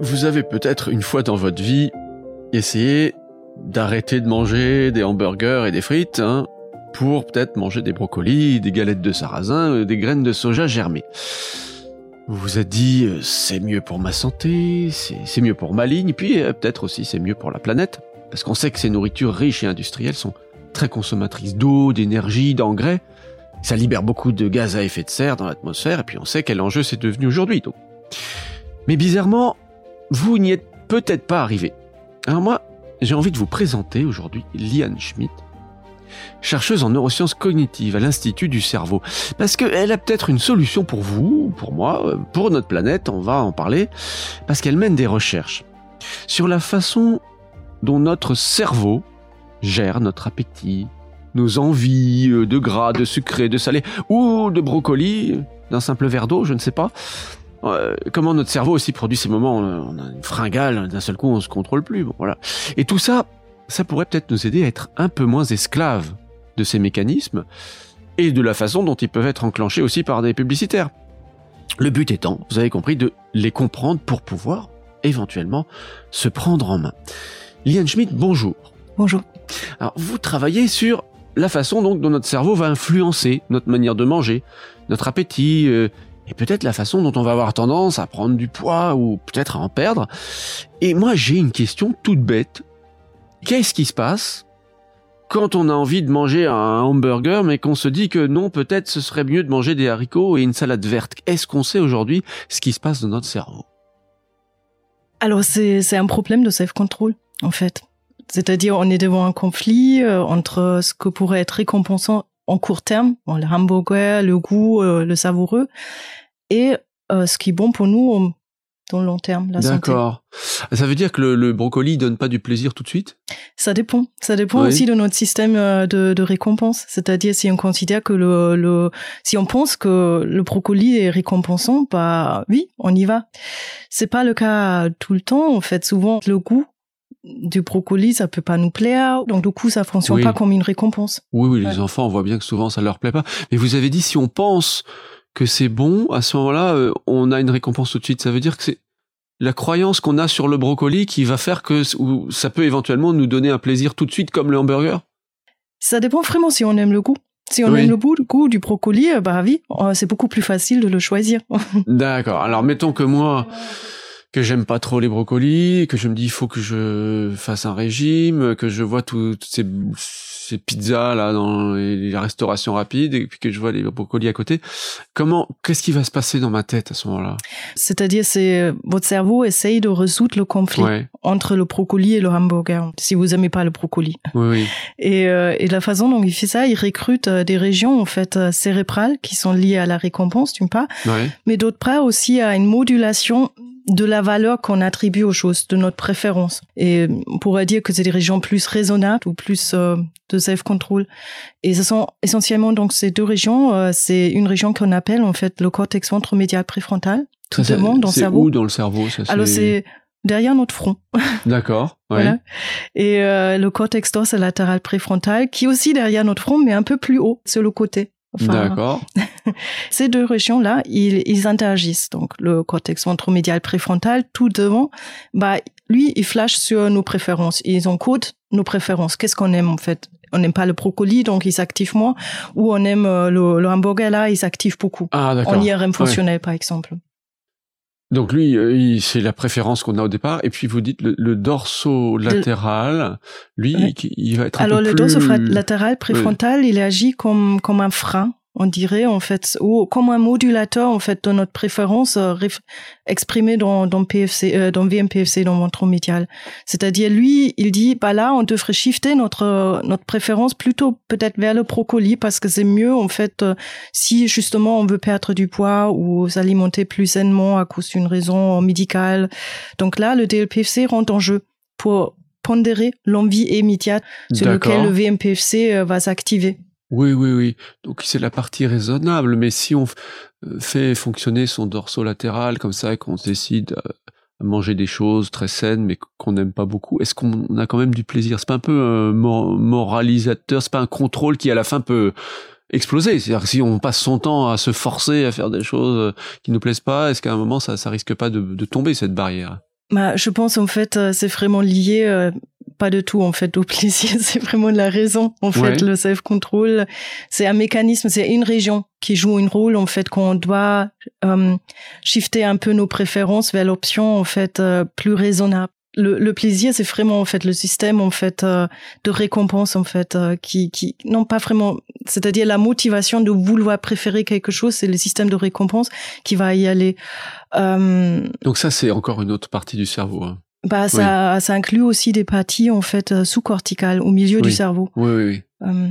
Vous avez peut-être une fois dans votre vie essayé d'arrêter de manger des hamburgers et des frites hein, pour peut-être manger des brocolis, des galettes de sarrasin, euh, des graines de soja germées. Vous vous êtes dit euh, c'est mieux pour ma santé, c'est mieux pour ma ligne, puis euh, peut-être aussi c'est mieux pour la planète, parce qu'on sait que ces nourritures riches et industrielles sont très consommatrices d'eau, d'énergie, d'engrais. Ça libère beaucoup de gaz à effet de serre dans l'atmosphère, et puis on sait quel enjeu c'est devenu aujourd'hui. Mais bizarrement, vous n'y êtes peut-être pas arrivé. Alors moi, j'ai envie de vous présenter aujourd'hui Liane Schmidt, chercheuse en neurosciences cognitives à l'Institut du cerveau. Parce qu'elle a peut-être une solution pour vous, pour moi, pour notre planète, on va en parler, parce qu'elle mène des recherches sur la façon dont notre cerveau gère notre appétit, nos envies euh, de gras, de sucré, de salé, ou de brocoli, d'un simple verre d'eau, je ne sais pas. Comment notre cerveau aussi produit ces moments, on a une fringale, d'un seul coup on se contrôle plus, bon voilà. Et tout ça, ça pourrait peut-être nous aider à être un peu moins esclaves de ces mécanismes et de la façon dont ils peuvent être enclenchés aussi par des publicitaires. Le but étant, vous avez compris, de les comprendre pour pouvoir éventuellement se prendre en main. Liane Schmidt, bonjour. Bonjour. Alors, vous travaillez sur la façon dont, notre cerveau va influencer notre manière de manger, notre appétit, euh, et peut-être la façon dont on va avoir tendance à prendre du poids ou peut-être à en perdre. Et moi, j'ai une question toute bête. Qu'est-ce qui se passe quand on a envie de manger un hamburger, mais qu'on se dit que non, peut-être ce serait mieux de manger des haricots et une salade verte? Est-ce qu'on sait aujourd'hui ce qui se passe dans notre cerveau? Alors, c'est un problème de self-control, en fait. C'est-à-dire, on est devant un conflit euh, entre ce que pourrait être récompensant en court terme, bon, le hamburger, le goût, euh, le savoureux, et euh, ce qui est bon pour nous dans le long terme, la santé. D'accord. Ça veut dire que le, le, brocoli donne pas du plaisir tout de suite? Ça dépend. Ça dépend aussi de notre système euh, de, de récompense. C'est-à-dire si on considère que le, le, si on pense que le brocoli est récompensant, bah oui, on y va. C'est pas le cas tout le temps. En fait, souvent le goût du brocoli, ça peut pas nous plaire. Donc du coup, ça fonctionne pas comme une récompense. Oui, oui, les enfants, on voit bien que souvent ça leur plaît pas. Mais vous avez dit si on pense que c'est bon, à ce moment-là, euh, on a une récompense tout de suite. Ça veut dire que c'est la croyance qu'on a sur le brocoli qui va faire que ça peut éventuellement nous donner un plaisir tout de suite comme le hamburger? Ça dépend vraiment si on aime le goût. Si on aime le goût, du brocoli, euh, bah oui, euh, c'est beaucoup plus facile de le choisir. D'accord. Alors mettons que moi que j'aime pas trop les brocolis, que je me dis il faut que je fasse un régime, que je vois toutes ces, ces pizzas là dans les, restaurations rapides et puis que je vois les brocolis à côté. Comment, qu'est-ce qui va se passer dans ma tête à ce moment-là? C'est-à-dire, c'est votre cerveau essaye de résoudre le conflit entre le brocoli et le hamburger. Si vous aimez pas le brocoli. Oui, oui. Et, euh, et la façon dont il fait ça, il recrute euh, des régions en fait euh, cérébrales qui sont liées à la récompense d'une part, mais d'autre part aussi à une modulation de la valeur qu'on attribue aux choses, de notre préférence. Et on pourrait dire que c'est des régions plus raisonnables ou plus euh, de self-control. Et ce sont essentiellement donc ces deux régions. Euh, c'est une région qu'on appelle en fait le cortex ventromédial préfrontal, tout monde dans le cerveau. où dans le cerveau ça, Alors c'est derrière notre front. D'accord. Ouais. voilà. Et euh, le cortex dorsolatéral préfrontal, qui est aussi derrière notre front, mais un peu plus haut, sur le côté. D'accord. ces deux régions-là, ils, ils, interagissent. Donc, le cortex ventromédial préfrontal, tout devant, bah, lui, il flash sur nos préférences. Ils encodent nos préférences. Qu'est-ce qu'on aime, en fait? On n'aime pas le brocoli, donc il s'active moins. Ou on aime euh, le, le hamburger, là, il s'active beaucoup. Ah, d'accord. En IRM fonctionnel, par exemple. Donc lui, euh, c'est la préférence qu'on a au départ. Et puis vous dites le, le dorso-latéral, lui, il, va être un Alors peu le dorso-latéral préfrontal, il agit comme comme un frein on dirait en fait, ou comme un modulateur en fait de notre préférence euh, exprimée dans, dans PFC, euh, dans VMPFC, dans ventre médial. C'est-à-dire lui, il dit, bah là, on devrait shifter notre notre préférence plutôt peut-être vers le brocoli parce que c'est mieux en fait euh, si justement on veut perdre du poids ou s'alimenter plus sainement à cause d'une raison médicale. Donc là, le DLPFC rentre en jeu pour pondérer l'envie immédiate sur lequel le VMPFC va s'activer. Oui, oui, oui. Donc c'est la partie raisonnable, mais si on euh, fait fonctionner son dorso latéral comme ça qu'on décide euh, à manger des choses très saines mais qu'on n'aime pas beaucoup, est-ce qu'on a quand même du plaisir? C'est pas un peu un moralisateur, c'est pas un contrôle qui à la fin peut exploser. C'est-à-dire que si on passe son temps à se forcer à faire des choses euh, qui nous plaisent pas, est-ce qu'à un moment ça, ça risque pas de, de tomber cette barrière? Bah, je pense en fait c'est vraiment lié pas du tout en fait au plaisir, c'est vraiment de la raison. En fait, le self control, c'est un mécanisme, c'est une région qui joue un rôle en fait qu'on doit euh, shifter un peu nos préférences vers l'option en fait euh, plus raisonnable. Le, le plaisir, c'est vraiment en fait le système en fait euh, de récompense en fait euh, qui qui non pas vraiment, c'est-à-dire la motivation de vouloir préférer quelque chose, c'est le système de récompense qui va y aller. Donc ça, c'est encore une autre partie du cerveau. Hein. Bah, ça, ça inclut aussi des parties en fait euh, sous-corticales au milieu du cerveau. Oui, oui, oui. Euh,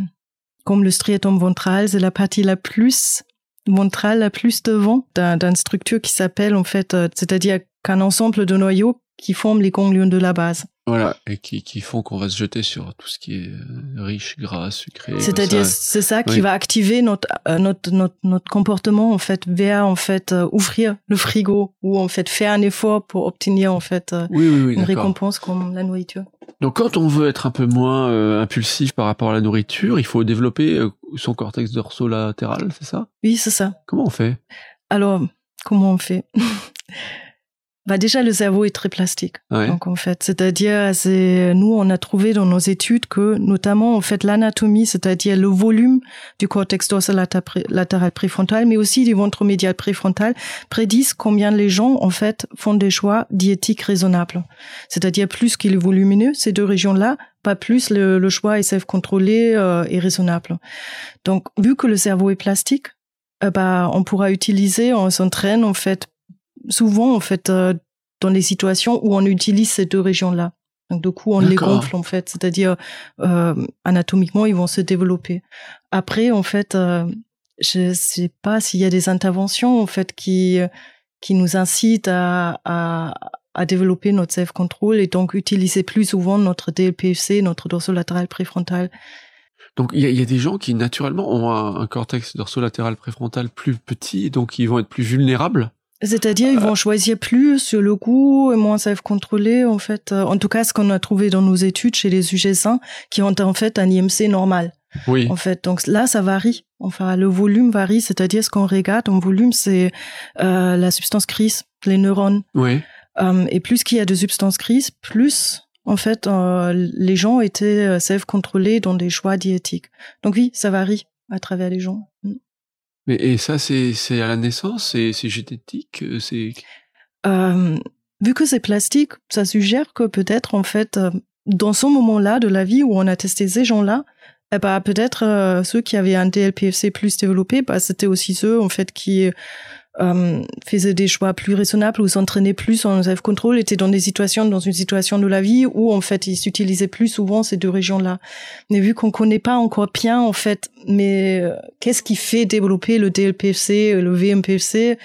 comme le striatum ventral, c'est la partie la plus ventrale, la plus devant d'une structure qui s'appelle en fait, euh, c'est-à-dire qu'un ensemble de noyaux qui forment les ganglions de la base. Voilà, et qui, qui font qu'on va se jeter sur tout ce qui est euh, riche, gras, sucré. C'est-à-dire, c'est ça qui va activer notre, euh, notre, notre, notre comportement, en fait, vers, en fait, euh, ouvrir le frigo, ou, en fait, faire un effort pour obtenir, en fait, une récompense comme la nourriture. Donc, quand on veut être un peu moins impulsif par rapport à la nourriture, il faut développer son cortex dorsolatéral, c'est ça? Oui, c'est ça. Comment on fait? Alors, comment on fait? Bah déjà le cerveau est très plastique. Donc en fait, c'est-à-dire c'est nous on a trouvé dans nos études que notamment en fait l'anatomie, c'est-à-dire le volume du cortex dorsolatéral préfrontal, mais aussi du ventre médial préfrontal, prédisent combien les gens en fait font des choix diétiques raisonnables. C'est-à-dire plus qu'il est volumineux ces deux régions-là, pas plus le, choix est self-contrôlé euh, et raisonnable. Donc vu que le cerveau est plastique, euh, bah on pourra utiliser, on s'entraîne en fait souvent en fait euh, dans les situations où on utilise ces deux régions-là. Donc du coup, on les gonfle en fait, c'est-à-dire euh, anatomiquement, ils vont se développer. Après, en fait, euh, je sais pas s'il y a des interventions en fait qui qui nous incitent à, à, à développer notre self-control et donc utiliser plus souvent notre DLPFC, notre dorsolatéral préfrontal. Donc il y a, y a, des gens qui naturellement ont un, un cortex dorsolatéral préfrontal plus petit, donc ils vont être plus vulnérables c'est-à-dire, ils vont euh. choisir plus sur le goût et moins self-contrôler, en fait. Euh, en tout cas, ce qu'on a trouvé dans nos études chez les sujets sains, qui ont en fait un IMC normal. Oui. En fait, donc là, ça varie. Enfin, le volume varie, c'est-à-dire ce qu'on regarde en volume, c'est euh, la substance grise, les neurones. Oui. Euh, et plus qu'il y a de substances grises, plus en fait, euh, les gens étaient self-contrôlés dans des choix diétiques. Donc oui, ça varie à travers les gens. Mais et ça, c'est à la naissance, c'est c'est génétique, euh, c'est. Euh, vu que c'est plastique, ça suggère que peut-être en fait, euh, dans ce moment-là de la vie où on a testé ces gens-là, eh ben, peut-être euh, ceux qui avaient un DLPFC plus développé, bah, c'était aussi ceux en fait qui euh, faisaient des choix plus raisonnables ou s'entraînaient plus en self-control, étaient dans des situations, dans une situation de la vie où en fait ils s'utilisaient plus souvent ces deux régions-là. Mais vu qu'on connaît pas encore bien en fait, mais euh, qu'est-ce qui fait développer le DLPFC, le VMPFC,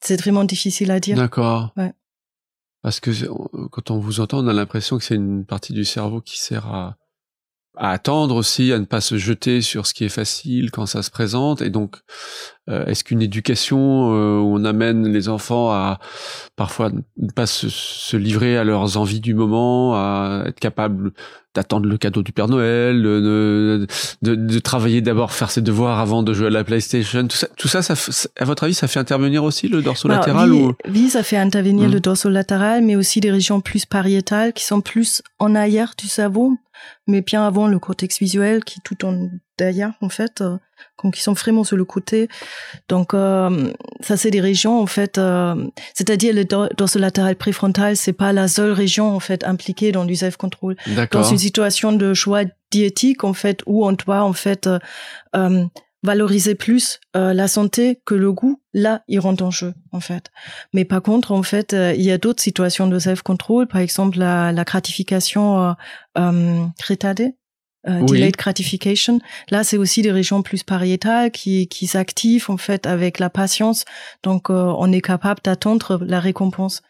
c'est vraiment difficile à dire. D'accord. Ouais. Parce que quand on vous entend, on a l'impression que c'est une partie du cerveau qui sert à à attendre aussi, à ne pas se jeter sur ce qui est facile quand ça se présente. Et donc, euh, est-ce qu'une éducation euh, où on amène les enfants à parfois ne pas se, se, livrer à leurs envies du moment, à être capable d'attendre le cadeau du Père Noël, de, de, de travailler d'abord, faire ses devoirs avant de jouer à la PlayStation, tout ça, tout ça, ça, à votre avis, ça fait intervenir aussi le dorsolatéral oui, ou... oui, ça fait intervenir mmh. le dorsolatéral, mais aussi des régions plus pariétales qui sont plus en arrière du cerveau mais bien avant le cortex visuel qui est tout en derrière en fait, euh, donc qui sont vraiment sur le côté. Donc euh, ça c'est des régions en fait, euh, c'est-à-dire le dorsolatéral préfrontal, c'est pas la seule région en fait impliquée dans du self control. Dans une situation de choix diétique en fait où on doit en fait euh, euh valoriser plus euh, la santé que le goût, là, il rentre en jeu, en fait. Mais par contre, en fait, euh, il y a d'autres situations de self-control, par exemple la, la gratification euh, euh retardée, euh, oui. delayed gratification. Là, c'est aussi des régions plus pariétales qui, qui s'activent, en fait, avec la patience. Donc, on est capable d'attendre la récompense.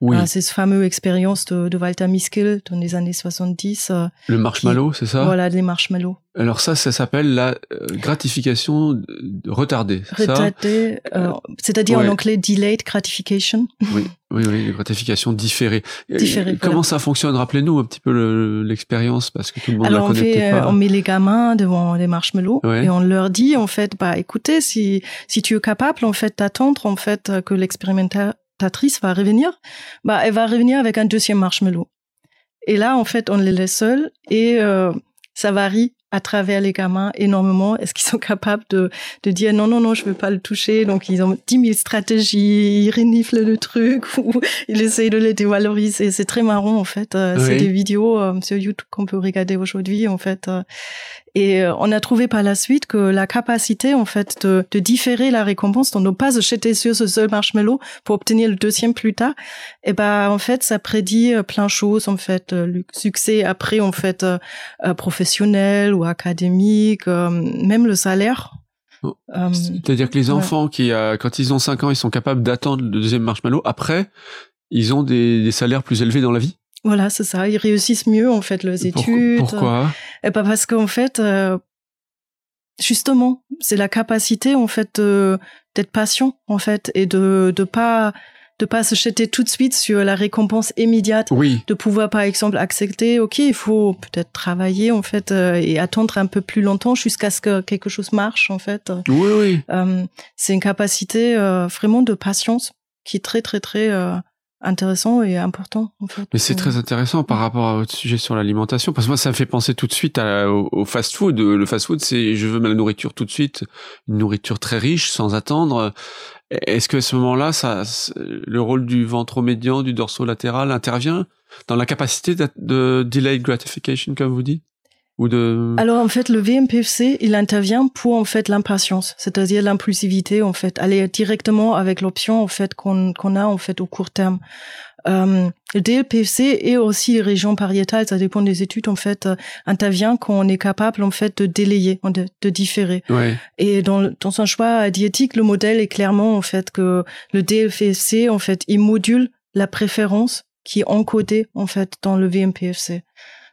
Oui. Euh, c'est ce fameux expérience de, de, Walter Miskell dans les années 70. Euh, le marshmallow, c'est ça? Voilà, les marshmallows. Alors ça, ça s'appelle la euh, gratification retardée. Retardée, euh, c'est-à-dire ouais. en anglais delayed gratification. Oui, oui, oui, gratification différée. différée Comment voilà. ça fonctionne? Rappelez-nous un petit peu l'expérience parce que tout le monde Alors la connaît on fait, pas. on met les gamins devant les marshmallows ouais. et on leur dit en fait, bah écoutez, si si tu es capable en fait d'attendre en fait que l'expérimentateur présentatrice va revenir, bah, elle va revenir avec un deuxième marshmallow. Et là, en fait, on les laisse seuls et euh, ça varie à travers les gamins énormément. Est-ce qu'ils sont capables de, de dire non, non, non, je veux pas le toucher? Donc, ils ont 10 000 stratégies, ils reniflent le truc ou ils essayent de les dévaloriser. C'est très marrant, en fait. Euh, c'est des vidéos euh, sur YouTube qu'on peut regarder aujourd'hui, en fait. Euh. Et on a trouvé par la suite que la capacité, en fait, de, de différer la récompense, de ne pas se jeter sur ce seul marshmallow pour obtenir le deuxième plus tard, et eh ben, en fait, ça prédit plein de choses, en fait, le succès après, en fait, professionnel ou académique, euh, même le salaire. Oh. Euh, C'est-à-dire que les enfants qui, euh, quand ils ont 5 ans, ils sont capables d'attendre le deuxième marshmallow. Après, ils ont des, salaires plus élevés dans la vie. Voilà, c'est ça. Ils réussissent mieux en fait leurs études. Pourquoi? Eh ben, parce qu'en fait, justement, c'est la capacité en fait d'être patient en fait et de de pas de pas se jeter tout de suite sur la récompense immédiate, oui. de pouvoir par exemple accepter, ok, il faut peut-être travailler en fait euh, et attendre un peu plus longtemps jusqu'à ce que quelque chose marche en fait. Oui, oui. Euh, c'est une capacité euh, vraiment de patience qui est très très très intéressant et important en fait. Mais c'est très intéressant par rapport à votre sujet sur l'alimentation parce que moi ça me fait penser tout de suite au, fast-food. Le fast-food c'est je veux ma nourriture tout de suite, une nourriture très riche sans attendre. Est-ce que à ce moment-là, ça, le rôle du ventre-médian, du dorsolatéral intervient dans la capacité de, delayed gratification, comme vous dites? Ou de... Alors en fait, le VMPFC, il intervient pour en fait l'impatience, c'est-à-dire l'impulsivité en fait, aller directement avec l'option en fait qu'on qu'on a en fait au court terme. Euh, le DLPFC et aussi les régions pariétales, ça dépend des études, en fait, euh, intervient quand on est capable, en fait, de délayer, de, de différer. Ouais. Et dans, dans un choix diétique, le modèle est clairement, en fait, que le DLPFC, en fait, il module la préférence qui est encodée, en fait, dans le VMPFC.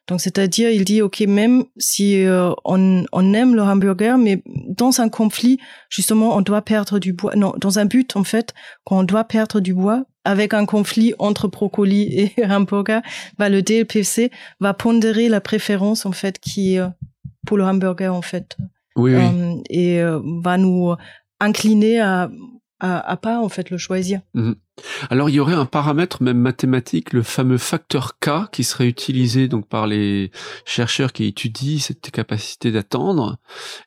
Donc, c'est-à-dire, il dit, OK, même si euh, on, on, aime le hamburger, mais dans un conflit, justement, on doit perdre du bois. Non, dans un but, en fait, qu'on doit perdre du bois, avec un conflit entre brocoli et hamburger, bah, le DLPC va pondérer la préférence, en fait, qui euh, pour le hamburger, en fait. Oui, oui. Euh, et va nous incliner à, à, à, pas, en fait, le choisir. Mhm. Alors il y aurait un paramètre même mathématique, le fameux facteur K, qui serait utilisé donc par les chercheurs qui étudient cette capacité d'attendre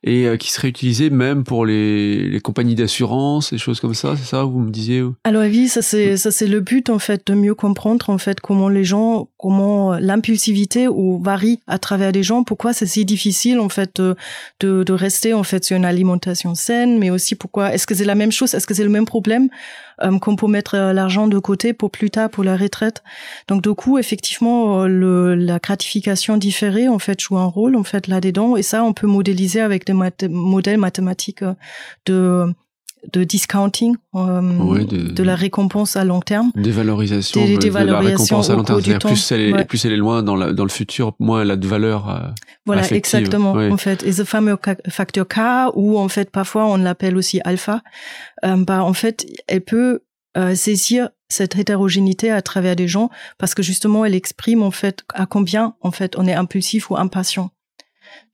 et euh, qui serait utilisé même pour les, les compagnies d'assurance, des choses comme ça. C'est ça vous me disiez Alors oui, ça c'est ça c'est le but en fait de mieux comprendre en fait comment les gens, comment l'impulsivité ou varie à travers les gens. Pourquoi c'est si difficile en fait de, de rester en fait sur une alimentation saine, mais aussi pourquoi est-ce que c'est la même chose, est-ce que c'est le même problème? Euh, qu'on peut mettre euh, l'argent de côté pour plus tard pour la retraite. Donc du coup, effectivement, euh, le, la gratification différée en fait joue un rôle en fait là-dedans et ça on peut modéliser avec des modèles mathématiques de de discounting euh, de, la récompense à long terme. Dévalorisation de, de la récompense à long terme. plus elle est plus elle est loin dans, la, dans le futur moins elle a de valeur euh, voilà exactement en fait. Et ce fameux facteur K ou en fait parfois on l'appelle aussi alpha euh, bah en fait elle peut euh, saisir cette hétérogénéité à travers des gens parce que justement elle exprime en fait à combien en fait on est impulsif ou impatient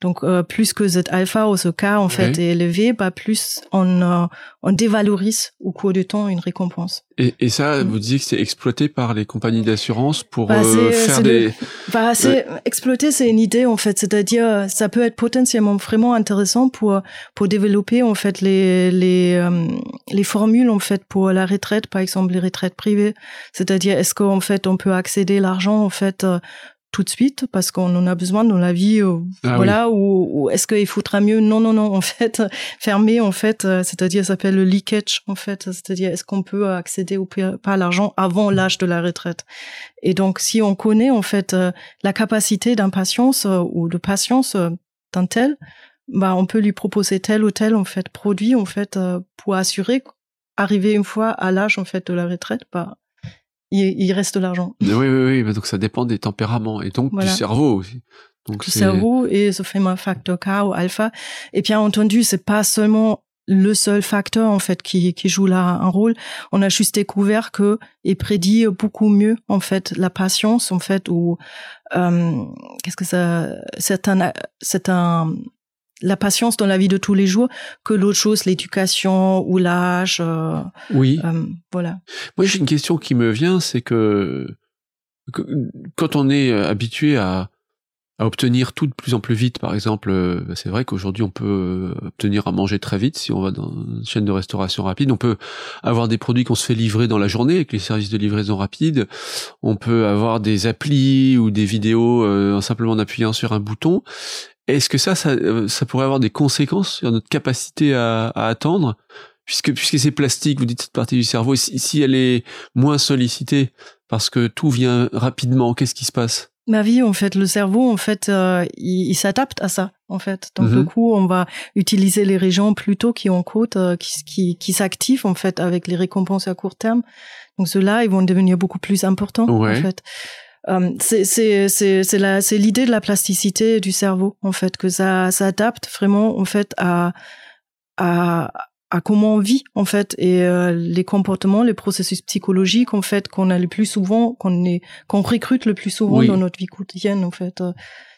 donc euh, plus que Z alpha ou ce cas en fait est élevé, bah plus on euh, on dévalorise au cours du temps une récompense. Et, et ça, mm. vous dites que c'est exploité par les compagnies d'assurance pour bah, euh, faire des. Bah, c'est exploité, c'est une idée en fait, c'est-à-dire ça peut être potentiellement vraiment intéressant pour pour développer en fait les les les formules en fait pour la retraite, par exemple les retraites privées, c'est-à-dire est-ce qu'en fait on peut accéder l'argent en fait tout de suite parce qu'on en a besoin dans la vie euh, ah voilà ou, est-ce qu'il faudra mieux? Non non non en fait fermer en fait euh, c'est-à-dire ça s'appelle le leakage en fait c'est-à-dire est-ce qu'on peut accéder ou pas à l'argent avant l'âge de la retraite? Et donc si on connaît en fait euh, la capacité d'impatience ou de patience d'un tel bah on peut lui proposer tel ou tel en fait produit en fait pour assurer arriver une fois à l'âge en fait de la retraite bah il, reste de l'argent. Oui, oui, oui. Donc ça dépend des tempéraments et donc du cerveau aussi. Donc du cerveau et ce fameux facteur K ou alpha. Et bien entendu, c'est pas seulement le seul facteur en fait qui, qui joue là un rôle. On a juste découvert que il prédit beaucoup mieux en fait la patience en fait ou euh, qu'est-ce que ça c'est un c'est un la patience dans la vie de tous les jours que l'autre chose, l'éducation ou l'âge. Euh, oui. euh, voilà. Moi, j'ai une question qui me vient, c'est que, que quand on est habitué à, à obtenir tout de plus en plus vite, par exemple, euh, c'est vrai qu'aujourd'hui on peut obtenir à manger très vite si on va dans une chaîne de restauration rapide. On peut avoir des produits qu'on se fait livrer dans la journée avec les services de livraison rapide. On peut avoir des applis ou des vidéos euh, en simplement en appuyant sur un bouton. Est-ce que ça, ça, euh, ça, pourrait avoir des conséquences sur notre capacité à, à attendre? Puisque puisque c'est plastique, vous dites cette partie du cerveau, si, si elle est moins sollicitée parce que tout vient rapidement, qu'est-ce qui se passe? Ma vie, en fait, le cerveau, en fait, euh, il, il s'adapte à ça, en fait. Donc, Mhm. du coup, on va utiliser les régions plutôt qui ont côte, euh, qui, qui, qui s'activent, en fait, avec les récompenses à court terme. Donc, ceux-là, ils vont devenir beaucoup plus importants, Ouais. en fait. Euh, c'est c'est c'est c'est la c'est l'idée de la plasticité du cerveau en fait que ça s'adapte vraiment en fait à à à comment on vit en fait et euh, les comportements les processus psychologiques en fait qu'on a le plus souvent qu'on est qu'on recrute le plus souvent Oui. dans notre vie quotidienne en fait Euh,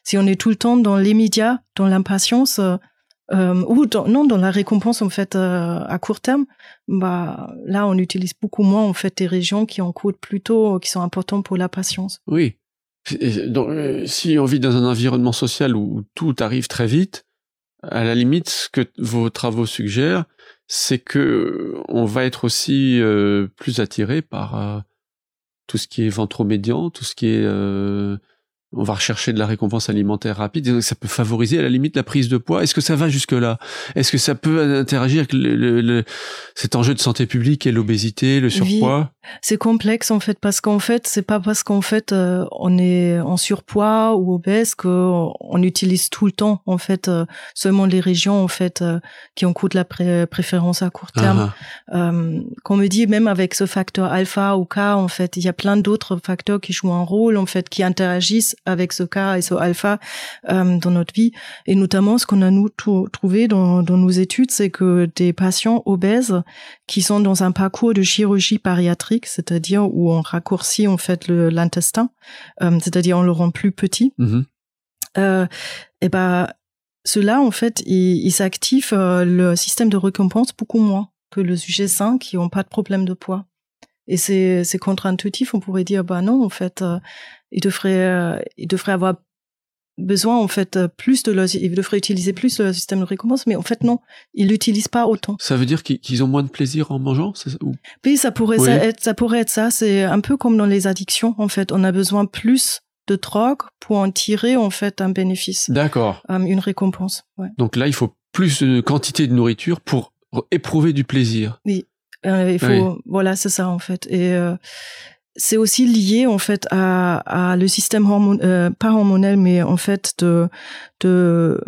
si on est tout le temps dans l'immédiat dans l'impatience euh, euh, ou non dans la récompense en fait euh, à court terme bah là on utilise beaucoup moins en fait des régions qui en coûtent plutôt qui sont importantes pour la patience Oui. Et donc, euh, si on vit dans un environnement social où tout arrive très vite, à la limite, ce que vos travaux suggèrent, c'est que euh, on va être aussi euh, plus attiré par euh, tout ce qui est ventromédian, tout ce qui est euh, on va rechercher de la récompense alimentaire rapide, et donc ça peut favoriser à la limite la prise de poids. Est-ce que ça va jusque là Est-ce que ça peut interagir avec le- cet enjeu de santé publique et l'obésité, le surpoids? C'est complexe en fait parce qu'en fait c'est pas parce qu'en fait euh, on est en surpoids ou obèse que on utilise tout le temps en fait euh, seulement les régions en fait euh, qui ont coûte la pré- préférence à court terme. Ah, euh, qu'on me dit même avec ce facteur alpha ou K en fait il y a plein d'autres facteurs qui jouent un rôle en fait qui interagissent avec ce K et ce alpha euh, dans notre vie. Et notamment ce qu'on a nous trou- trouvé dans, dans nos études c'est que des patients obèses qui sont dans un parcours de chirurgie bariatrique c'est-à-dire où on raccourcit en fait l'intestin euh, c'est-à-dire on le rend plus petit. Mhm. euh, et ben ceux-là en fait s'activent euh, le système de récompense beaucoup moins que le sujet sain qui n'ont pas de problème de poids et c'est contre-intuitif on pourrait dire bah non en fait euh, euh, ils devraient avoir besoin en fait euh, plus de leur, ils devraient utiliser plus le système de récompense mais en fait non ils l'utilisent pas autant Ça veut dire qu'ils ont moins de plaisir en mangeant ça ou- oui, ça pourrait Oui. ça être, ça pourrait être ça. C'est un peu comme dans les addictions. En fait, on a besoin plus de drogue pour en tirer en fait un bénéfice, D'accord. euh, une récompense. Ouais. Donc là, il faut plus de quantité de nourriture pour éprouver du plaisir. Euh, il faut, Oui. voilà, c'est ça en fait. Et euh, c'est aussi lié en fait à, à le système hormone, euh, pas hormonal, mais en fait de de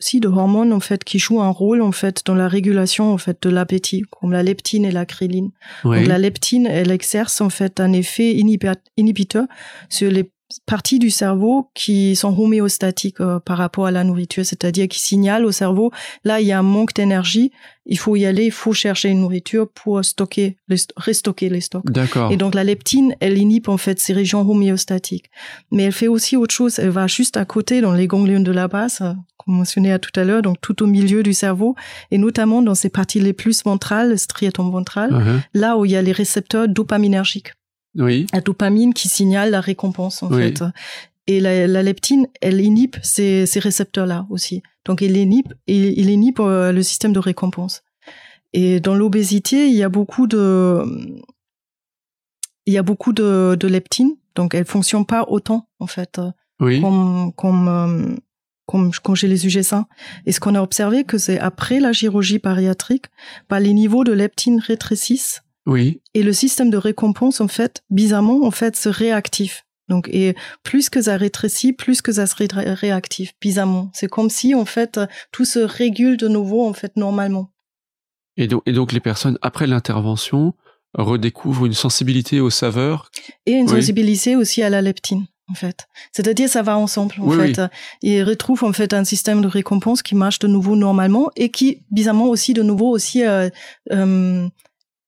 si de hormones en fait qui jouent un rôle en fait dans la régulation en fait de l'appétit, comme la leptine et la chréline. Oui. Donc la leptine, elle exerce en fait un effet inhibi- inhibiteur sur les parties du cerveau qui sont homéostatiques euh, par rapport à la nourriture, c'est-à-dire qui signalent au cerveau, là il y a un manque d'énergie, il faut y aller, il faut chercher une nourriture pour stocker, restocker les stocks. D'accord. Et donc la leptine, elle inhibe en fait ces régions homéostatiques. Mais elle fait aussi autre chose, elle va juste à côté dans les ganglions de la base, euh, comme mentionné à tout à l'heure, donc tout au milieu du cerveau, et notamment dans ces parties les plus ventrales, le striatum ventral, Uh-huh. là où il y a les récepteurs dopaminergiques. Oui. La dopamine qui signale la récompense, en Oui. fait. Et la, la leptine, elle inhibe ces, ces récepteurs-là aussi. Donc, il inhibe, il, il inhibe euh, le système de récompense. Et dans l'obésité, il y a beaucoup de, il y a beaucoup de, de leptine. Donc, elle fonctionne pas autant, en fait, Oui. comme, comme, euh, comme, comme chez les sujets sains. Et ce qu'on a observé, que c'est après la chirurgie bariatrique, bah, les niveaux de leptine rétrécissent Oui. et le système de récompense en fait bizarrement en fait se réactive donc et plus que ça rétrécit plus que ça se ré- réactive bizarrement c'est comme si en fait tout se régule de nouveau en fait normalement Et donc, et donc les personnes après l'intervention redécouvrent une sensibilité aux saveurs. et une Oui. sensibilité aussi à la leptine en fait c'est-à-dire ça va ensemble en Oui, fait ils retrouvent en fait un système de récompense qui marche de nouveau normalement et qui bizarrement aussi de nouveau aussi euh, euh,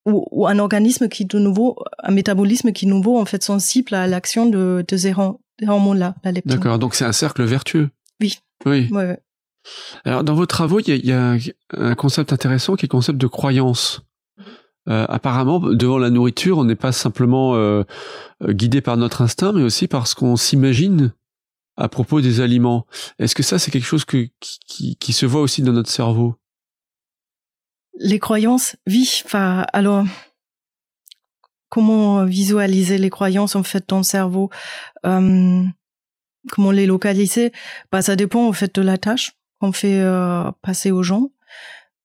ou, ou un organisme qui de nouveau un métabolisme qui de nouveau en fait sensible à l'action de, de ces horm- des hormones là la leptine D'accord. Donc c'est un cercle vertueux. Oui. Oui. Ouais, ouais. Alors, dans vos travaux, il y, a, un concept intéressant qui est le concept de croyance. Euh, apparemment, devant la nourriture, on n'est pas simplement euh, guidé par notre instinct, mais aussi parce qu'on s'imagine à propos des aliments. Est-ce que ça, c'est quelque chose que, qui, qui, se voit aussi dans notre cerveau? Les croyances, oui. Enfin, alors, comment visualiser les croyances en fait dans le cerveau euh, Comment les localiser? Bah, ça dépend en fait de la tâche qu'on fait euh, passer aux gens.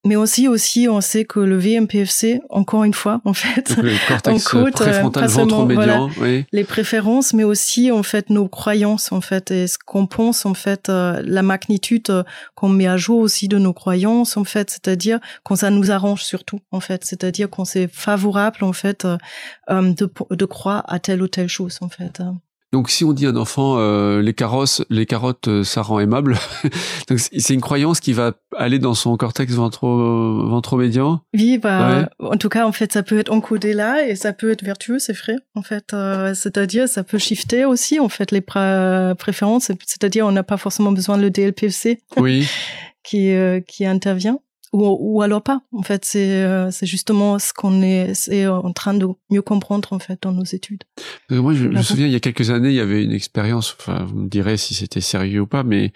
Mais aussi, aussi, on sait que le VMPFC, encore une fois, en fait, le cortex préfrontal ventre médian, oui. les préférences, mais aussi, en fait, nos croyances, en fait, et ce qu'on pense, en fait, euh, la magnitude euh, qu'on met à jour aussi de nos croyances, en fait, c'est-à-dire quand ça nous arrange surtout, en fait, c'est-à-dire qu'on c'est favorable, en fait, de, de croire à telle ou telle chose, en fait. Donc si on dit à un enfant euh, les carottes, les carottes, euh, ça rend aimable. Donc c'est une croyance qui va aller dans son cortex ventro ventromédian. Oui, bah en tout cas en fait ça peut être encodé là et ça peut être vertueux, c'est vrai. En fait, euh, c'est-à-dire ça peut shifter aussi en fait les préférences. C'est-à-dire on n'a pas forcément besoin de le DLPFC. Oui. qui qui intervient ou, ou alors pas. En fait, c'est euh, c'est justement ce qu'on est, c'est en train de mieux comprendre en fait dans nos études. moi, je, me souviens il y a quelques années, il y avait une expérience. Enfin, vous me direz si c'était sérieux ou pas, mais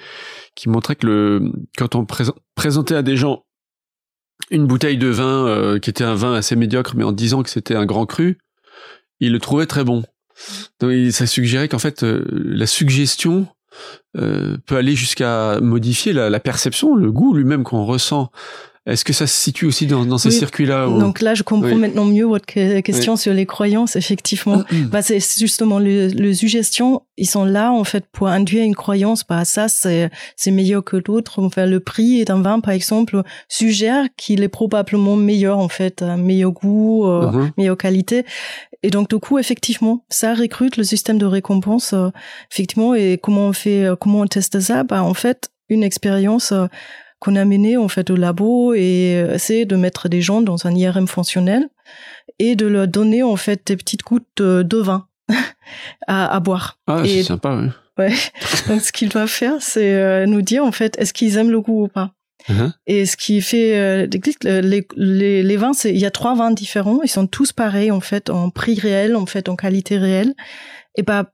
qui montrait que le quand on présentait à des gens une bouteille de vin euh, qui était un vin assez médiocre, mais en disant que c'était un grand cru, ils le trouvaient très bon. Donc, ça suggérait qu'en fait, euh, la suggestion euh, peut aller jusqu'à modifier la, la, perception, le goût lui-même qu'on ressent. Est-ce que ça se situe aussi dans, dans ces circuits-là Donc là, je comprends maintenant mieux votre question sur les croyances. Effectivement, bah, c'est justement le, le suggestion. Ils sont là en fait pour induire une croyance. Bah ça, c'est c'est meilleur que l'autre. Enfin, le prix d'un vin, par exemple, suggère qu'il est probablement meilleur en fait, meilleur goût, euh, uh-huh. meilleure qualité. Et donc du coup, effectivement, ça recrute le système de récompense. Euh, effectivement, et comment on fait, euh, comment on teste ça? Bah en fait, une expérience euh, qu'on a menée en fait au labo et c'est de mettre des gens dans un IRM fonctionnel et de leur donner en fait des petites gouttes de, vin à, à, boire. Ah, c'est sympa. Ouais. Donc ce qu'il doit faire, c'est nous dire en fait est-ce qu'ils aiment le goût ou pas. Uh-huh. Et ce qui fait euh, les, les, les vins, il y a trois vins différents. Ils sont tous pareils en fait en prix réel, en fait en qualité réelle. Et bah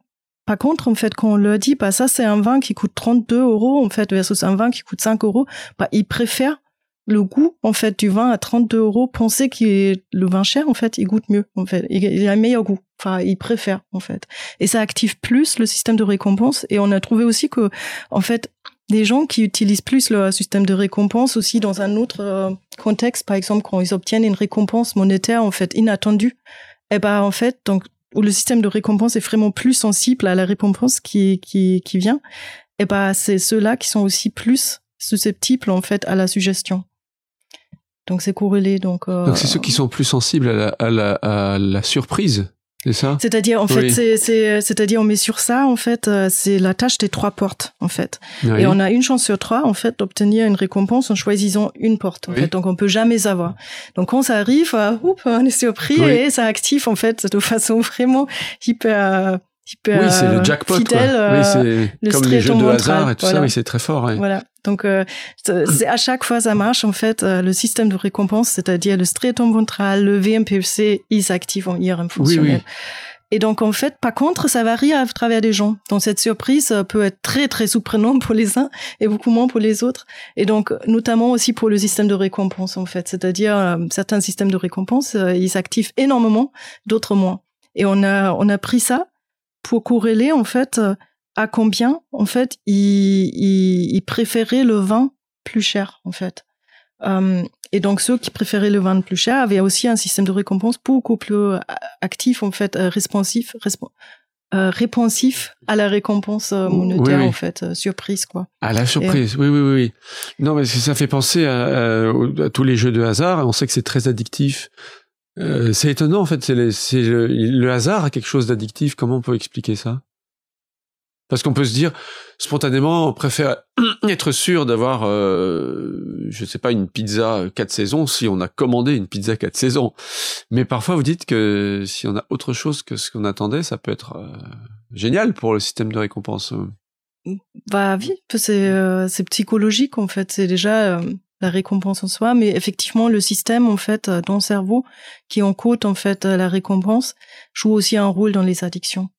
par contre, en fait, quand on leur dit, bah ça c'est un vin qui coûte 32 euros en fait versus un vin qui coûte 5 euros, bah ils préfèrent le goût en fait du vin à 32 euros, penser que le vin cher en fait il goûte mieux en fait, il a un meilleur goût. Enfin, ils préfèrent en fait. Et ça active plus le système de récompense. Et on a trouvé aussi que en fait des gens qui utilisent plus le système de récompense aussi dans un autre euh, contexte, par exemple quand ils obtiennent une récompense monétaire en fait inattendue, eh ben en fait donc où le système de récompense est vraiment plus sensible à la récompense qui qui qui vient, et eh ben c'est ceux-là qui sont aussi plus susceptibles en fait à la suggestion. Donc c'est corrélé donc. Euh, donc c'est ceux qui sont plus sensibles à la, à la, à la surprise c'est ça? C'est-à-dire en fait, c'est c'est-à-dire on met sur ça en fait, euh, c'est la tâche des trois portes en fait, et on a une chance sur trois en fait d'obtenir une récompense en choisissant une porte en fait, donc on peut jamais avoir. Donc quand ça arrive, euh, on est surpris et ça active en fait de façon vraiment hyper oui, c'est le jackpot. Fidèle, oui, c'est comme les jeux de hasard et tout ça. Oui, c'est très fort. Voilà. Donc, euh, c'est à chaque fois ça marche en fait. Euh, le système de récompense, c'est-à-dire le striatum ventral, le VMPFC, ils s'activent en IRM fonctionnel. Oui, oui. Et donc en fait, par contre, ça varie à travers des gens. Donc cette surprise peut être très très surprenante pour les uns et beaucoup moins pour les autres. Et donc notamment aussi pour le système de récompense en fait, c'est-à-dire euh, certains systèmes de récompense, ils s'activent énormément, d'autres moins. Et on a on a pris ça pour corréler en fait à combien en fait ils, ils, préféraient le vin plus cher en fait. Euh, et donc ceux qui préféraient le vin plus cher avaient aussi un système de récompense beaucoup plus euh, actif en fait, euh, responsif, euh, réponsif à la récompense monétaire en fait, surprise quoi. À la surprise, oui, oui, oui, Non, mais ça fait penser à, à, tous les jeux de hasard. On sait que c'est très addictif. Euh, c'est étonnant en fait. C'est le, le, hasard a quelque chose d'addictif. Comment on peut expliquer ça? Parce qu'on peut se dire, spontanément, on préfère être sûr d'avoir, euh, je sais pas, une pizza quatre saisons si on a commandé une pizza quatre saisons. Mais parfois, vous dites que si on a autre chose que ce qu'on attendait, ça peut être euh, génial pour le système de récompense. Bah oui, c'est euh, c'est psychologique en fait. C'est déjà euh, la récompense en soi, mais effectivement le système en fait euh, dans le cerveau qui encode en fait la récompense joue aussi un rôle dans les addictions.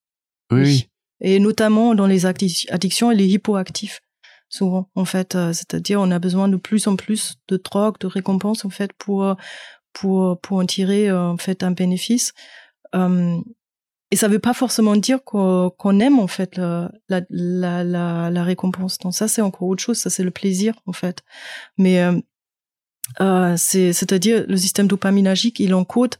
Oui. Et notamment dans les addictions et les hypoactifs souvent en fait. C'est-à-dire on a besoin de plus en plus de drogue, de récompense en fait pour pour pour en tirer en fait un bénéfice. Et ça veut pas forcément dire qu'on aime en fait la, la, la, la, récompense. Donc ça c'est encore autre chose, ça c'est le plaisir en fait. Mais euh, euh, c'est c'est-à-dire le système dopaminergique, il encode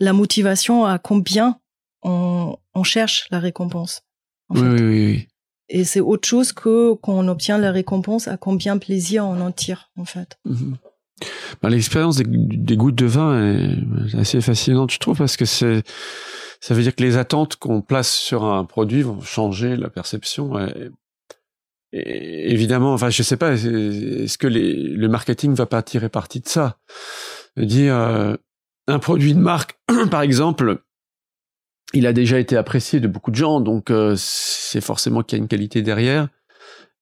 la motivation à combien on, on cherche la récompense. Oui, oui, oui, Et c'est autre chose que quand on obtient la récompense, à combien plaisir on en tire en fait. Mm-hmm. Bah, L'expérience des, des, gouttes de vin est assez fascinante, je trouve, parce que c'est ça veut dire que les attentes qu'on place sur un produit vont changer la perception. Et, évidemment, enfin, je sais pas, est-ce que les, le marketing va pas tirer parti de ça? Dire euh, un produit de marque, par exemple, il a déjà été apprécié de beaucoup de gens, donc euh, c'est forcément qu'il y a une qualité derrière.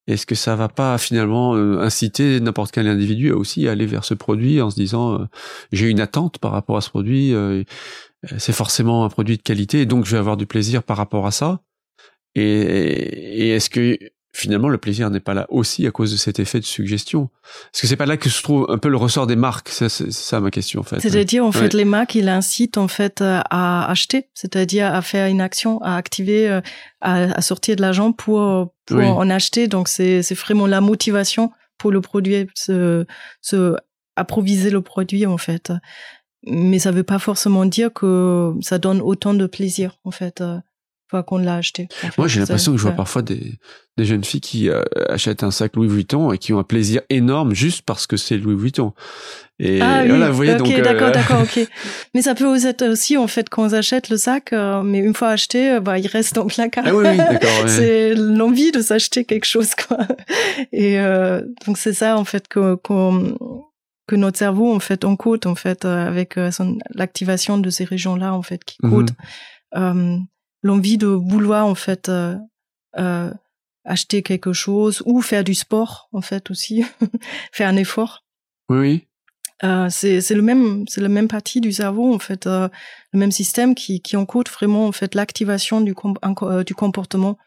Est-ce que ça va pas finalement euh, inciter n'importe quel individu à aussi aller vers ce produit en se disant j'ai une attente par rapport à ce produit euh, c'est forcément un produit de qualité, donc je vais avoir du plaisir par rapport à ça? Et, est-ce que finalement le plaisir n'est pas là aussi à cause de cet effet de suggestion. Est-ce que c'est pas là que se trouve un peu le ressort des marques. C'est ça ma question en fait. C'est-à-dire en fait les marques, ils incitent en fait à acheter, c'est-à-dire à faire une action, à activer, euh, à, sortir de l'argent pour pour en acheter. Donc c'est vraiment la motivation pour le produit, se, se approviser le produit en fait. Mais ça veut pas forcément dire que ça donne autant de plaisir en fait euh, fois qu'on l'a acheté. Moi, j'ai l'impression que je vois parfois des, des jeunes filles qui euh, achètent un sac Louis Vuitton et qui ont un plaisir énorme juste parce que c'est Louis Vuitton. Et ah, oui. vous voyez, donc. d'accord, euh, d'accord, ok. Mais ça peut être aussi, en fait, quand on achète le sac, mais une fois acheté, bah, il reste dans le placard. Ah oui, oui d'accord. Ouais. c'est l'envie de s'acheter quelque chose, quoi. Et donc, c'est ça, en fait, qu'on que notre cerveau en fait encode en fait euh, avec euh, l'activation de ces régions là en fait qui mhm. codent euh, l'envie de vouloir en fait acheter quelque chose ou faire du sport en fait aussi faire un effort. Oui oui. C'est c'est le même c'est la même partie du cerveau en fait le même système qui qui encode vraiment en fait l'activation du du comportement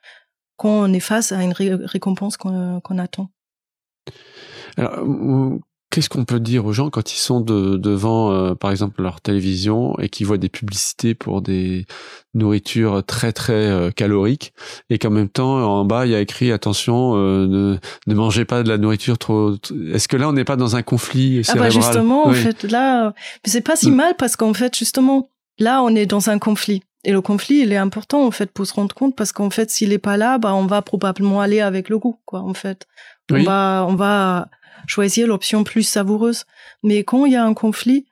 quand on est face à une récompense qu'on attend. Alors, Qu'est-ce qu'on peut dire aux gens quand ils sont devant, euh, par exemple, leur télévision et qu'ils voient des publicités pour des nourritures très très euh, caloriques et qu'en même temps en bas il y a écrit attention euh, ne, ne mangez pas de la nourriture trop. Est-ce que là on n'est pas dans un conflit cérébral Ah bah justement en fait là c'est pas si mm. mal parce qu'en fait justement là on est dans un conflit. Et le conflit, il est important en fait pour se rendre compte parce qu'en fait, s'il est pas là, bah on va probablement aller avec le goût, quoi. En fait, on va, on va choisir l'option plus savoureuse. Mais quand il y a un conflit,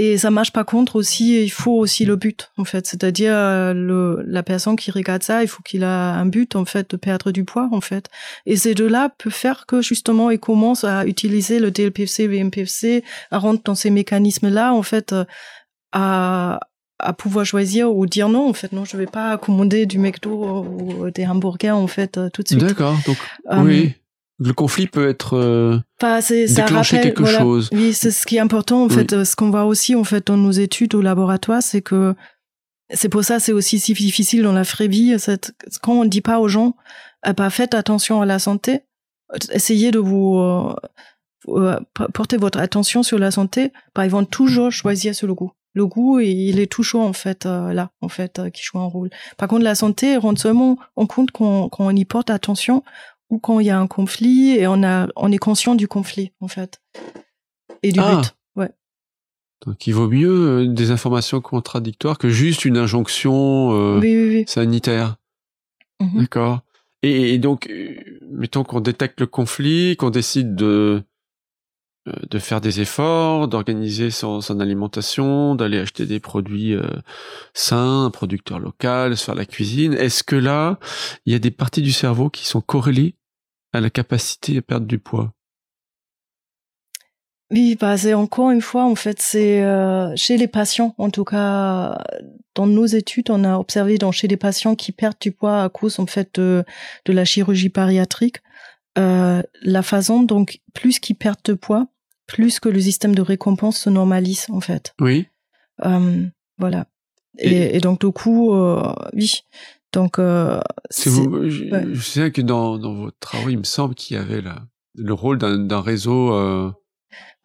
et ça marche pas contre aussi, il faut aussi le but, en fait. C'est-à-dire, euh, le, la personne qui regarde ça, il faut qu'il a un but, en fait, de perdre du poids, en fait. Et ces deux-là peuvent faire que, justement, il commence à utiliser le DLPFC, VMPFC, à rentrer dans ces mécanismes-là, en fait, euh, à, à pouvoir choisir ou dire non, en fait, non, je vais pas commander du McDo ou des hamburgers, en fait, euh, tout de suite. D'accord, donc, oui le conflit peut être euh, déclencher quelque chose. Oui, c'est ce qui est important en fait. Ce qu'on voit aussi en fait dans nos études au laboratoire, c'est que c'est pour ça c'est aussi si difficile dans la vraie vie. Quand on dit pas aux gens, eh ben, faites attention à la santé, essayez de vous euh, euh, porter votre attention sur la santé. Ben, ils vont toujours choisir sur le goût. Le goût, il est toujours en fait là, en fait, qui joue un rôle. Par contre, la santé rend seulement en compte qu'on on y porte attention, ou quand il y a un conflit et on a on est conscient du conflit en fait et du ah. but. Ouais. Donc il vaut mieux euh, des informations contradictoires que juste une injonction euh, sanitaire. Mhm. D'accord. Et, donc euh, mettons qu'on détecte le conflit, qu'on décide de de faire des efforts, d'organiser son, son, alimentation, d'aller acheter des produits sains, un producteur local, faire la cuisine. Est-ce que là, il y a des parties du cerveau qui sont corrélées à la capacité à perdre du poids Oui, bah c'est encore une fois en fait c'est euh, chez les patients en tout cas dans nos études, on a observé dans chez des patients qui perdent du poids à cause en fait de, de la chirurgie bariatrique, euh, la façon donc plus qu'ils perdent de poids, plus que le système de récompense se normalise en fait. Oui. Euh, voilà. Et, et, donc du coup, oui. Donc euh, c'est vous, je, ouais. je, sais que dans, dans vos travaux, il me semble qu'il y avait le rôle d'un réseau euh,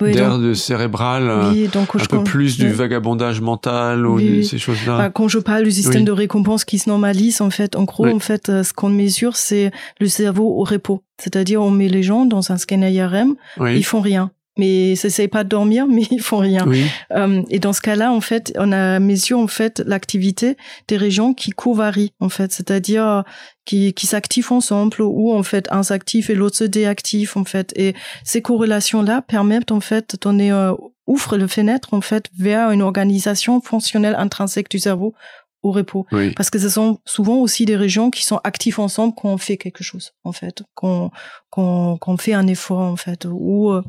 oui, d'air de cérébral, oui, donc, un peu compte, plus du vagabondage mental ou de ces choses-là. Enfin, quand je parle du système de récompense qui se normalise, en fait, en gros, en fait, euh, ce qu'on mesure, c'est le cerveau au repos. C'est-à-dire, on met les gens dans un scanner IRM, ils font rien mais ils s'essayent pas de dormir, mais ils font rien. Oui. Euh, et dans ce cas-là, en fait, on a mesuré en fait l'activité des régions qui covarient, en fait, c'est-à-dire qui, qui s'activent ensemble ou en fait un s'active et l'autre se déactive en fait. Et ces corrélations-là permettent en fait donner euh, ouvre le fenêtre en fait vers une organisation fonctionnelle intrinsèque du cerveau au repos. Oui. Parce que ce sont souvent aussi des régions qui sont actives ensemble quand on fait quelque chose, en fait, qu'on qu'on qu'on fait un effort, en fait, ou euh, euh,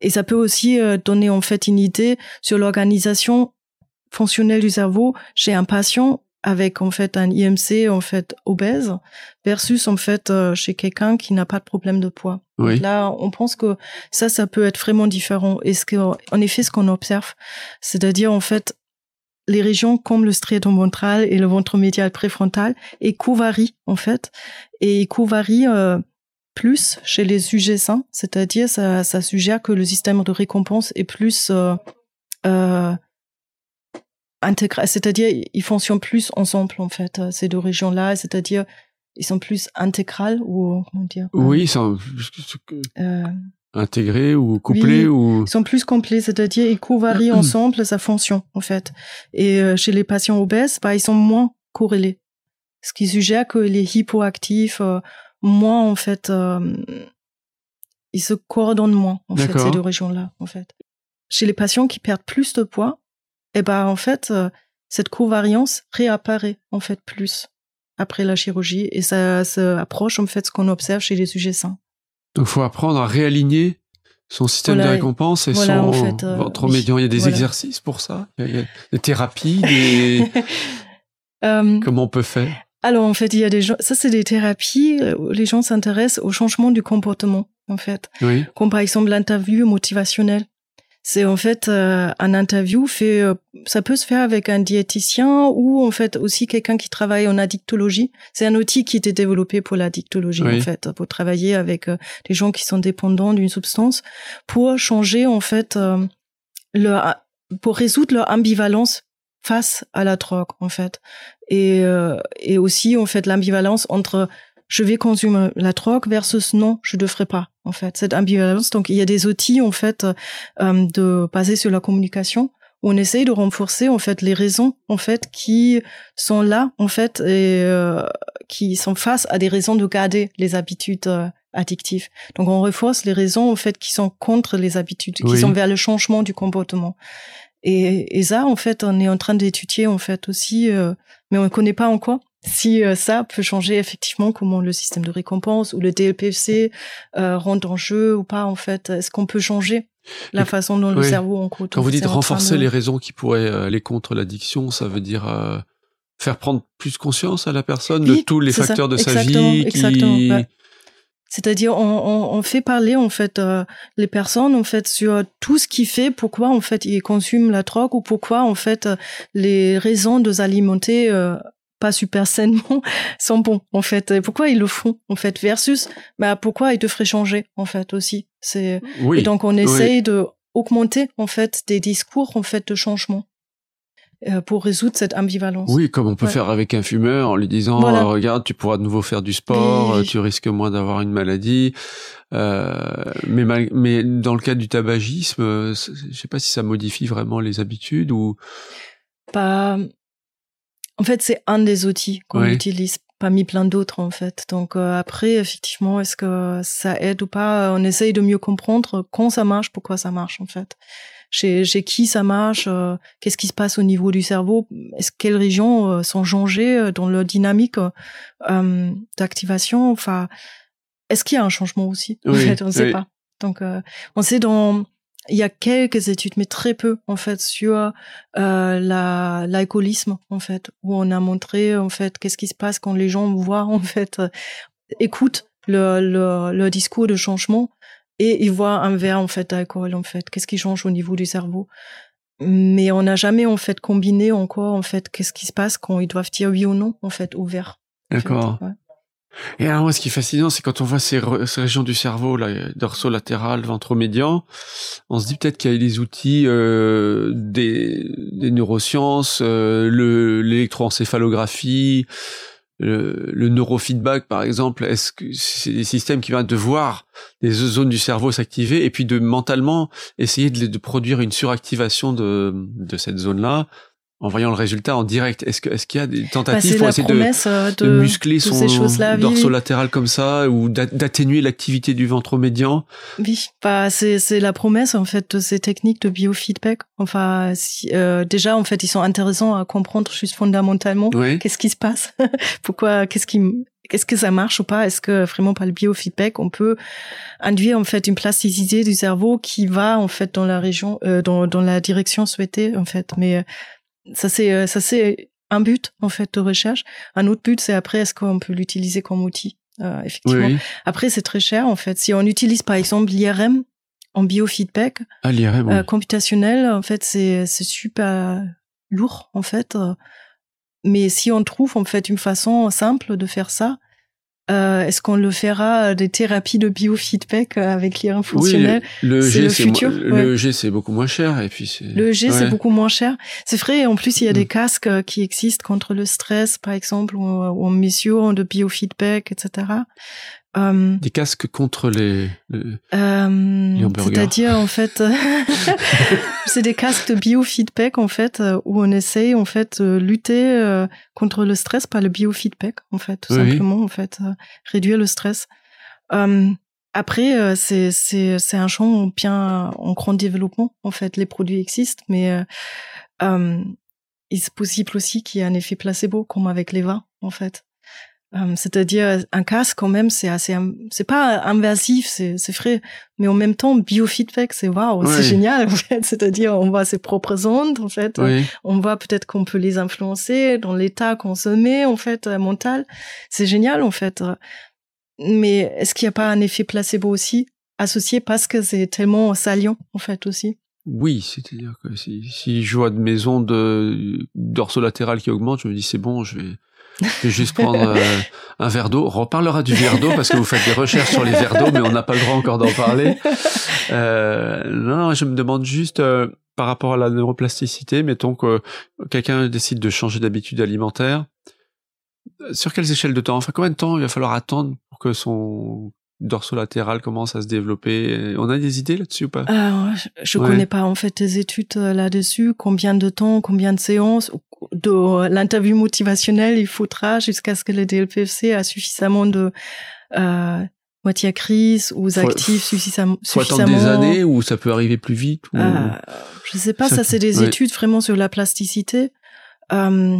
et ça peut aussi euh, donner en fait une idée sur l'organisation fonctionnelle du cerveau chez un patient avec en fait un IMC en fait obèse versus en fait euh, chez quelqu'un qui n'a pas de problème de poids. Oui. Là, on pense que ça, ça peut être vraiment différent. Et ce que, en effet, ce qu'on observe, c'est-à-dire en fait les régions comme le striatum ventral et le ventre médial préfrontal et covarient en fait et covarient euh, plus chez les sujets sains, c'est-à-dire ça, ça suggère que le système de récompense est plus euh, euh, intégral, c'est-à-dire ils fonctionnent plus ensemble en fait ces deux régions-là, c'est-à-dire ils sont plus intégrales ou comment dire Oui, ils sont euh, intégrés ou couplés oui, ou ils sont plus complets, c'est-à-dire ils covarient ensemble sa fonction en fait. Et euh, chez les patients obèses, bah, ils sont moins corrélés, ce qui suggère que les hypoactifs euh, moins en fait euh, ils se coordonnent moins en fait ces deux régions là en fait chez les patients qui perdent plus de poids et eh ben en fait euh, cette covariance réapparaît en fait plus après la chirurgie et ça se approche en fait ce qu'on observe chez les sujets sains donc faut apprendre à réaligner son système voilà, de récompense et voilà, son en fait, euh, ventre médian. Il y a des voilà. exercices pour ça. Il y, a, il y a des thérapies. Des... euh, Comment on peut faire? Alors en fait, il y a des gens, ça c'est des thérapies où les gens s'intéressent au changement du comportement en fait. Oui. Comme par exemple l'interview motivationnelle. C'est en fait euh, un interview fait, euh, ça peut se faire avec un diététicien ou en fait aussi quelqu'un qui travaille en addictologie. C'est un outil qui était développé pour l'addictologie oui. en fait, pour travailler avec euh, des gens qui sont dépendants d'une substance, pour changer en fait euh, leur, pour résoudre leur ambivalence face à la drogue en fait et euh, et aussi en fait l'ambivalence entre je vais consommer la drogue versus non je ne ferai pas en fait cette ambivalence donc il y a des outils en fait euh, de basés sur la communication on essaye de renforcer en fait les raisons en fait qui sont là en fait et euh, qui sont face à des raisons de garder les habitudes euh, addictives. Donc on renforce les raisons en fait qui sont contre les habitudes, Oui. qui sont vers le changement du comportement. Et, et ça, en fait, on est en train d'étudier en fait aussi, euh, mais on ne connaît pas encore si euh, ça peut changer effectivement comment le système de récompense ou le DLPFC euh, rentre en jeu ou pas en fait. Est-ce qu'on peut changer la façon dont le cerveau en compte Quand vous dites renforcer de- les raisons qui pourraient euh, aller contre l'addiction, ça veut dire euh, faire prendre plus conscience à la personne de tous les ça. facteurs de sa vie qui... exactement, ouais. C'est-à-dire, on, on, on fait parler en fait euh, les personnes en fait sur tout ce qui fait pourquoi en fait ils consomment la drogue ou pourquoi en fait euh, les raisons de s'alimenter euh, pas super sainement sont bons en fait. Et pourquoi ils le font en fait versus bah pourquoi ils devraient changer en fait aussi. C'est Oui. et donc on essaye de augmenter en fait des discours en fait de changement pour résoudre cette ambivalence Oui, comme on peut Ouais. faire avec un fumeur en lui disant Voilà. euh, regarde, tu pourras de nouveau faire du sport, Oui, euh, tu risques moins d'avoir une maladie. Euh, mais, mal- mais dans le cas du tabagisme, euh, je sais pas si ça modifie vraiment les habitudes ou pas. En fait, c'est un des outils qu'on Ouais. utilise parmi plein d'autres, en fait. Donc, euh, après, effectivement, est-ce que ça aide ou pas? On essaye de mieux comprendre quand ça marche, pourquoi ça marche, en fait. Chez, chez qui ça marche euh, Qu'est-ce qui se passe au niveau du cerveau? Est-ce quelles régions euh, sont changées euh, dans leur dynamique euh, d'activation? Enfin, est-ce qu'il y a un changement aussi? En fait, on ne sait pas. Donc, euh, on sait dans il y a quelques études, mais très peu en fait sur euh, la l'alcoolisme en fait, où on a montré en fait qu'est-ce qui se passe quand les gens voient en fait euh, écoutent le, le, le discours de changement et ils voient un verre en fait d'alcool en fait, qu'est-ce qui change au niveau du cerveau? Mais on n'a jamais en fait combiné encore en fait qu'est-ce qui se passe quand ils doivent dire oui ou non en fait au verre. D'accord. Et alors, moi, ce qui est fascinant, c'est quand on voit ces, ces régions du cerveau, là, dorsolatéral, ventromédian, on se dit peut-être qu'il y a des outils euh, des, des, neurosciences, euh, le l'électroencéphalographie, le, neurofeedback, par exemple. Est-ce que c'est des systèmes qui vont de voir les zones du cerveau s'activer et puis de mentalement essayer de, produire une suractivation de, de cette zone-là en voyant le résultat en direct Est-ce que est-ce qu'il y a des tentatives bah, pour essayer de, euh, de, de, muscler son dorsolatéral comme ça ou d'atténuer l'activité du ventre médian? Oui, bah c'est c'est la promesse en fait de ces techniques de biofeedback. Enfin, si, euh, déjà en fait ils sont intéressants à comprendre juste fondamentalement qu'est-ce qui se passe, pourquoi, qu'est-ce qui Qu'est-ce que ça marche ou pas Est-ce que vraiment par le biofeedback, on peut induire en fait une plasticité du cerveau qui va en fait dans la région, euh, dans, dans la direction souhaitée en fait. Mais ça c'est euh, ça c'est un but en fait de recherche. Un autre but c'est après est-ce qu'on peut l'utiliser comme outil euh, effectivement. Après c'est très cher en fait. Si on utilise par exemple l'IRM en biofeedback ah, euh, computationnel, en fait c'est c'est super lourd en fait. Mais si on trouve en fait une façon simple de faire ça, euh, Est-ce qu'on le fera euh, des thérapies de biofeedback euh, avec l'IRM fonctionnel oui, le, G, c'est le G c'est beaucoup moins cher et puis le G c'est beaucoup moins cher. C'est vrai. En plus, il y a des mm. casques euh, qui existent contre le stress, par exemple, ou, ou en mission de biofeedback, etc. Euh, des casques contre les, les, euh, C'est-à-dire en fait, c'est des casques de biofeedback en fait où on essaye en fait de lutter euh, contre le stress par le biofeedback en fait tout simplement en fait réduire le stress. après c'est c'est c'est un champ bien en grand développement en fait les produits existent mais il est possible aussi qu'il y ait un effet placebo comme avec les vins en fait. Euh, c'est-à-dire un casque quand même c'est assez c'est pas invasif c'est c'est frais mais en même temps biofeedback c'est waouh c'est génial en fait. C'est-à-dire on voit ses propres ondes en fait. On voit peut-être qu'on peut les influencer dans l'état qu'on se met en fait euh, mental. C'est génial en fait. Mais est-ce qu'il n'y a pas un effet placebo aussi associé parce que c'est tellement saliant en fait aussi? Oui, c'est-à-dire que si, si je vois de mes ondes euh, dorsolatérales qui augmentent, je me dis c'est bon, je vais, je vais juste prendre euh, un verre d'eau. On reparlera du verre d'eau parce que vous faites des recherches sur les verres d'eau, mais on n'a pas le droit encore d'en parler. Euh, non, je me demande juste euh, par rapport à la neuroplasticité, mettons que quelqu'un décide de changer d'habitude alimentaire. Sur quelles échelles de temps? Enfin, combien de temps il va falloir attendre pour que son dorsolatéral commence à se développer On a des idées là-dessus ou pas? Je ne connais pas en fait des études là-dessus. Combien de temps Combien de séances de l'interview motivationnelle, il faudra jusqu'à ce que le DLPFC a suffisamment de euh, moitié crise ou actifs suffisamment. Faut attendre des années ou ça peut arriver plus vite ou... euh, Je sais pas, ça, c'est des études vraiment sur la plasticité. Euh,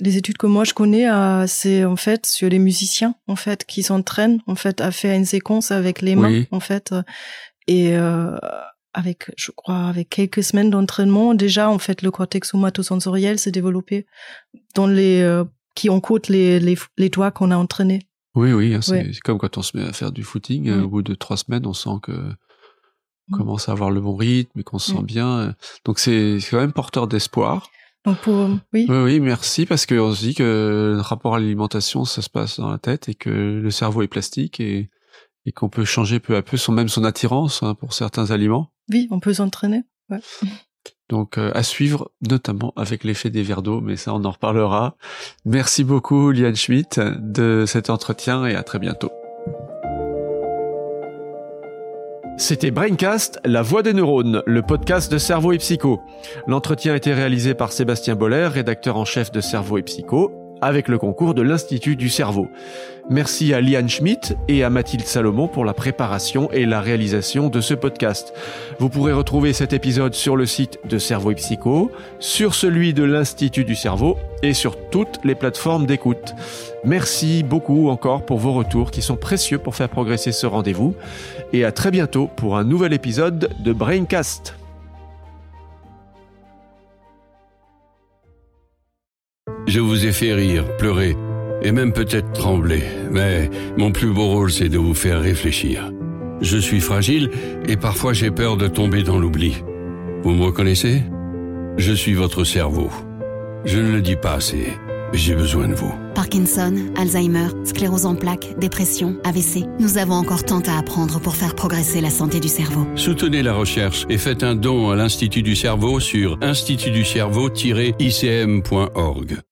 les études que moi je connais, euh, c'est en fait sur les musiciens en fait qui s'entraînent en fait à faire une séquence avec les mains en fait et euh, avec, je crois, avec quelques semaines d'entraînement, déjà, en fait, le cortex somatosensoriel s'est développé dans les, euh, qui encodent les, les, les doigts qu'on a entraînés. Oui, oui, hein, c'est comme quand on se met à faire du footing, euh, au bout de trois semaines, on sent que on commence à avoir le bon rythme et qu'on se sent bien. Donc c'est quand même porteur d'espoir. Oui. Oui, oui, merci parce qu'on se dit que le rapport à l'alimentation, ça se passe dans la tête et que le cerveau est plastique et et qu'on peut changer peu à peu son même son attirance hein, pour certains aliments. Oui, on peut s'entraîner. Ouais. Donc euh, à suivre, notamment avec l'effet des verres d'eau, mais ça on en reparlera. Merci beaucoup Liane Schmidt de cet entretien et à très bientôt. C'était Braincast, la voix des neurones, le podcast de Cerveau et Psycho. L'entretien a été réalisé par Sébastien Boller, rédacteur en chef de Cerveau et Psycho, avec le concours de l'Institut du cerveau. Merci à Liane Schmidt et à Mathilde Salomon pour la préparation et la réalisation de ce podcast. Vous pourrez retrouver cet épisode sur le site de Cerveau et Psycho, sur celui de l'Institut du cerveau et sur toutes les plateformes d'écoute. Merci beaucoup encore pour vos retours qui sont précieux pour faire progresser ce rendez-vous et à très bientôt pour un nouvel épisode de Braincast. Je vous ai fait rire, pleurer et même peut-être trembler, mais mon plus beau rôle c'est de vous faire réfléchir. Je suis fragile et parfois j'ai peur de tomber dans l'oubli. Vous me reconnaissez? Je suis votre cerveau. Je ne le dis pas assez, mais j'ai besoin de vous. Parkinson, Alzheimer, sclérose en plaques, dépression, AVC. Nous avons encore tant à apprendre pour faire progresser la santé du cerveau. Soutenez la recherche et faites un don à l'Institut du cerveau sur institutducerveau-icm.org.